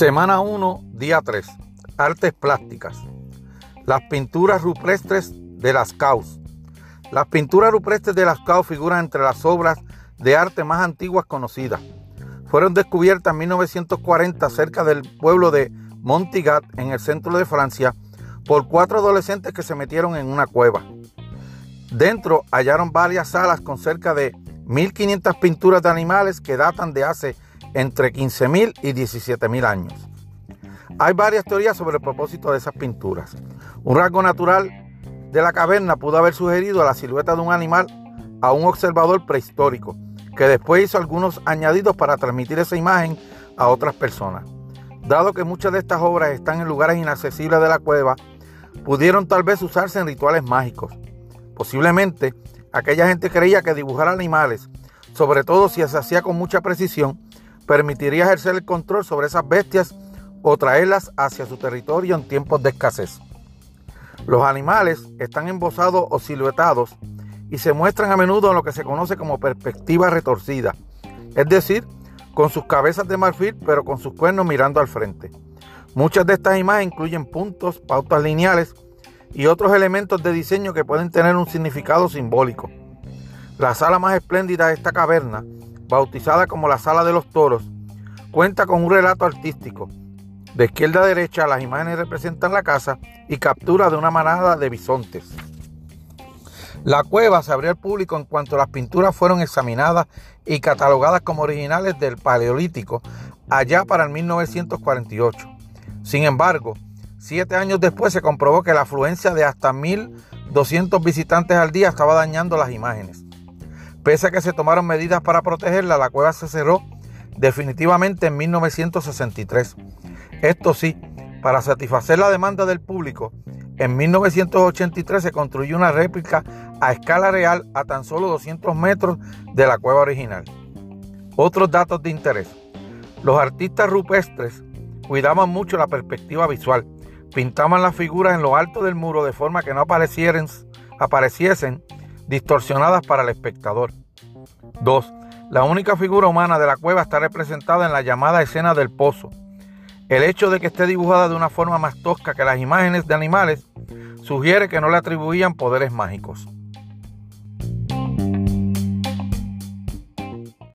Semana 1, día 3. Artes plásticas. Las pinturas rupestres de las Caus. Las pinturas rupestres de las Caus figuran entre las obras de arte más antiguas conocidas. Fueron descubiertas en 1940 cerca del pueblo de Montigat, en el centro de Francia, por cuatro adolescentes que se metieron en una cueva. Dentro hallaron varias salas con cerca de 1500 pinturas de animales que datan de hace entre 15.000 y 17.000 años. Hay varias teorías sobre el propósito de esas pinturas. Un rasgo natural de la caverna pudo haber sugerido a la silueta de un animal a un observador prehistórico, que después hizo algunos añadidos para transmitir esa imagen a otras personas. Dado que muchas de estas obras están en lugares inaccesibles de la cueva, pudieron tal vez usarse en rituales mágicos. Posiblemente aquella gente creía que dibujar animales, sobre todo si se hacía con mucha precisión, permitiría ejercer el control sobre esas bestias o traerlas hacia su territorio en tiempos de escasez. Los animales están embosados o siluetados y se muestran a menudo en lo que se conoce como perspectiva retorcida, es decir, con sus cabezas de marfil pero con sus cuernos mirando al frente. Muchas de estas imágenes incluyen puntos, pautas lineales y otros elementos de diseño que pueden tener un significado simbólico. La sala más espléndida de esta caverna bautizada como la Sala de los Toros, cuenta con un relato artístico. De izquierda a derecha las imágenes representan la casa y captura de una manada de bisontes. La cueva se abrió al público en cuanto las pinturas fueron examinadas y catalogadas como originales del Paleolítico allá para el 1948. Sin embargo, siete años después se comprobó que la afluencia de hasta 1.200 visitantes al día estaba dañando las imágenes. Pese a que se tomaron medidas para protegerla, la cueva se cerró definitivamente en 1963. Esto sí, para satisfacer la demanda del público, en 1983 se construyó una réplica a escala real a tan solo 200 metros de la cueva original. Otros datos de interés. Los artistas rupestres cuidaban mucho la perspectiva visual. Pintaban las figuras en lo alto del muro de forma que no apareciesen distorsionadas para el espectador. 2. La única figura humana de la cueva está representada en la llamada escena del pozo. El hecho de que esté dibujada de una forma más tosca que las imágenes de animales sugiere que no le atribuían poderes mágicos.